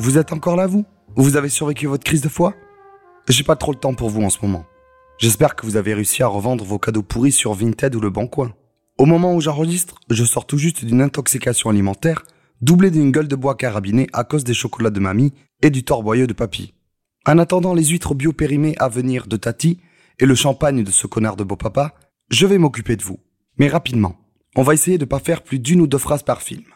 Vous êtes encore là, vous? Vous avez survécu votre crise de foi? J'ai pas trop le temps pour vous en ce moment. J'espère que vous avez réussi à revendre vos cadeaux pourris sur Vinted ou Le Bon Coin. Au moment où j'enregistre, je sors tout juste d'une intoxication alimentaire, doublée d'une gueule de bois carabinée à cause des chocolats de mamie et du torboyeux de papy. En attendant les huîtres bio périmées à venir de Tati et le champagne de ce connard de beau papa, je vais m'occuper de vous. Mais rapidement. On va essayer de pas faire plus d'une ou deux phrases par film.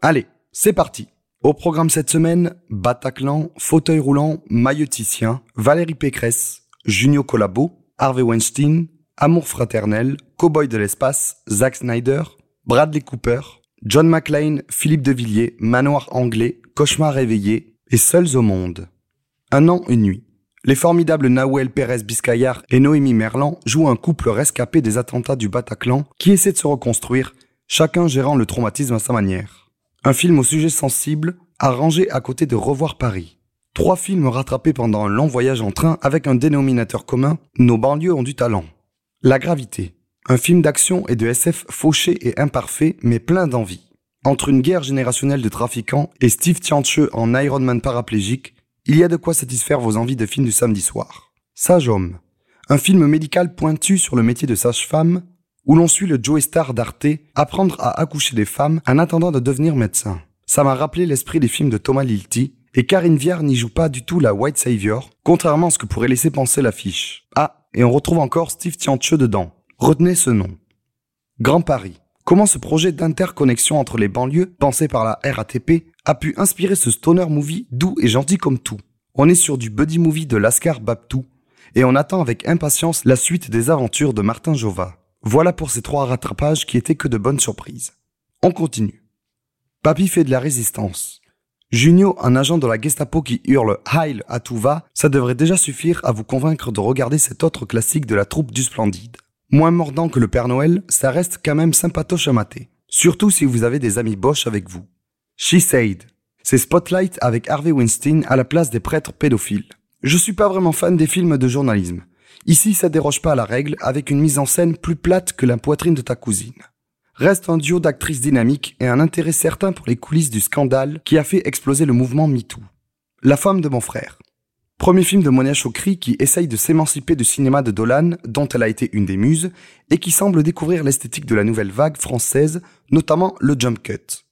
Allez, c'est parti. Au programme cette semaine, Bataclan, fauteuil roulant, mailloticien, Valérie Pécresse, Junio Collabo, Harvey Weinstein, Amour fraternel, Cowboy de l'espace, Zack Snyder, Bradley Cooper, John McClane, Philippe de Villiers, Manoir anglais, Cauchemar réveillé et Seuls au monde. Un an, une nuit. Les formidables Nahuel Pérez Biscayar et Noémie Merlan jouent un couple rescapé des attentats du Bataclan qui essaie de se reconstruire, chacun gérant le traumatisme à sa manière. Un film au sujet sensible, arrangé à côté de Revoir Paris. Trois films rattrapés pendant un long voyage en train avec un dénominateur commun, nos banlieues ont du talent. La gravité. Un film d'action et de SF fauché et imparfait, mais plein d'envie. Entre une guerre générationnelle de trafiquants et Steve Tianche en Ironman paraplégique, il y a de quoi satisfaire vos envies de film du samedi soir. Sage Homme. Un film médical pointu sur le métier de sage-femme, où l'on suit le Joey Star d'Arte apprendre à accoucher des femmes en attendant de devenir médecin. Ça m'a rappelé l'esprit des films de Thomas Lilti, et Karine Viard n'y joue pas du tout la White Savior, contrairement à ce que pourrait laisser penser l'affiche. Ah, et on retrouve encore Steve Tianche dedans. Retenez ce nom. Grand Paris. Comment ce projet d'interconnexion entre les banlieues, pensé par la RATP, a pu inspirer ce stoner movie doux et gentil comme tout? On est sur du buddy movie de Lascar Babtou, et on attend avec impatience la suite des aventures de Martin Jova. Voilà pour ces trois rattrapages qui étaient que de bonnes surprises. On continue. Papy fait de la résistance. Junio, un agent de la Gestapo qui hurle Heil à tout va, ça devrait déjà suffire à vous convaincre de regarder cet autre classique de la troupe du Splendide. Moins mordant que le Père Noël, ça reste quand même sympatoche à mater. Surtout si vous avez des amis Bosch avec vous. She Said. C'est Spotlight avec Harvey Weinstein à la place des prêtres pédophiles. Je suis pas vraiment fan des films de journalisme. Ici, ça déroge pas à la règle avec une mise en scène plus plate que la poitrine de ta cousine reste un duo d'actrices dynamiques et un intérêt certain pour les coulisses du scandale qui a fait exploser le mouvement MeToo. La femme de mon frère. Premier film de Monia Chokri qui essaye de s'émanciper du cinéma de Dolan, dont elle a été une des muses, et qui semble découvrir l'esthétique de la nouvelle vague française, notamment le jump cut.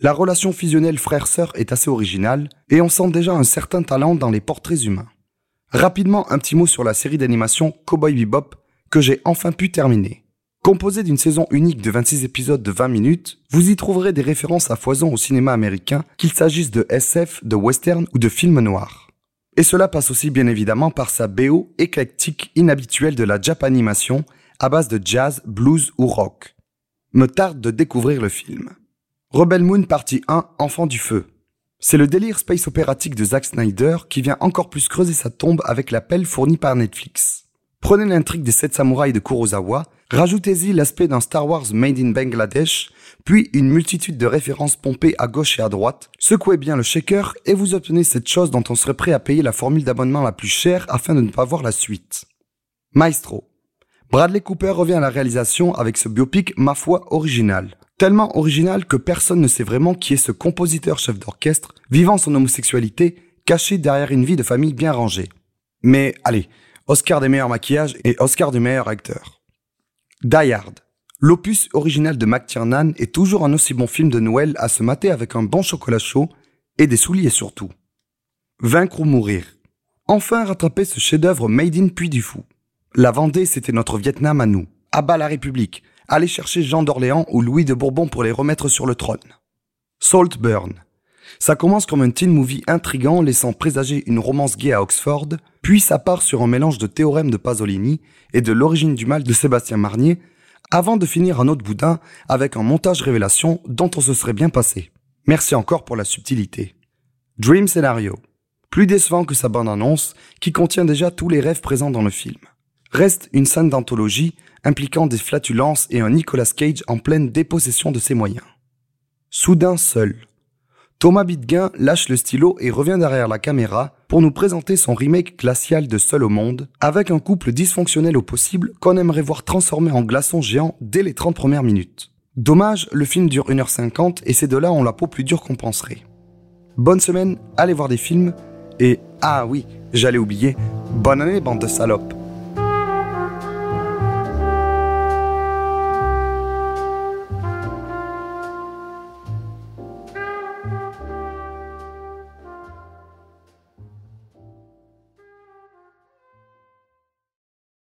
La relation fusionnelle frère-sœur est assez originale, et on sent déjà un certain talent dans les portraits humains. Rapidement, un petit mot sur la série d'animation Cowboy Bebop, que j'ai enfin pu terminer. Composé d'une saison unique de 26 épisodes de 20 minutes, vous y trouverez des références à foison au cinéma américain, qu'il s'agisse de SF, de western ou de films noirs. Et cela passe aussi bien évidemment par sa BO éclectique inhabituelle de la Japanimation, à base de jazz, blues ou rock. Me tarde de découvrir le film. Rebel Moon partie 1, Enfant du Feu. C'est le délire space opératique de Zack Snyder qui vient encore plus creuser sa tombe avec l'appel fourni par Netflix. Prenez l'intrigue des sept samouraïs de Kurosawa, rajoutez-y l'aspect d'un Star Wars made in Bangladesh, puis une multitude de références pompées à gauche et à droite, secouez bien le shaker et vous obtenez cette chose dont on serait prêt à payer la formule d'abonnement la plus chère afin de ne pas voir la suite. Maestro. Bradley Cooper revient à la réalisation avec ce biopic ma foi original. Tellement original que personne ne sait vraiment qui est ce compositeur chef d'orchestre vivant son homosexualité caché derrière une vie de famille bien rangée. Mais allez, Oscar des meilleurs maquillages et Oscar du meilleur acteur. Die. L'opus original de McTiernan est toujours un aussi bon film de Noël à se mater avec un bon chocolat chaud et des souliers surtout. Vaincre ou mourir. Enfin rattraper ce chef-d'œuvre made in Puy du Fou. La Vendée, c'était notre Vietnam à nous. À bas la République. Allez chercher Jean d'Orléans ou Louis de Bourbon pour les remettre sur le trône. Saltburn. Ça commence comme un teen movie intrigant laissant présager une romance gay à Oxford, puis ça part sur un mélange de théorème de Pasolini et de l'origine du mal de Sébastien Marnier, avant de finir un autre boudin avec un montage révélation dont on se serait bien passé. Merci encore pour la subtilité. Dream Scenario. Plus décevant que sa bande-annonce, qui contient déjà tous les rêves présents dans le film. Reste une scène d'anthologie impliquant des flatulences et un Nicolas Cage en pleine dépossession de ses moyens. Soudain seul. Thomas Bidguin lâche le stylo et revient derrière la caméra pour nous présenter son remake glacial de Seul au monde, avec un couple dysfonctionnel au possible qu'on aimerait voir transformé en glaçon géant dès les 30 premières minutes. Dommage, le film dure 1h50 et ces deux-là ont la peau plus dure qu'on penserait. Bonne semaine, allez voir des films. Et, ah oui, j'allais oublier, bonne année, bande de salopes.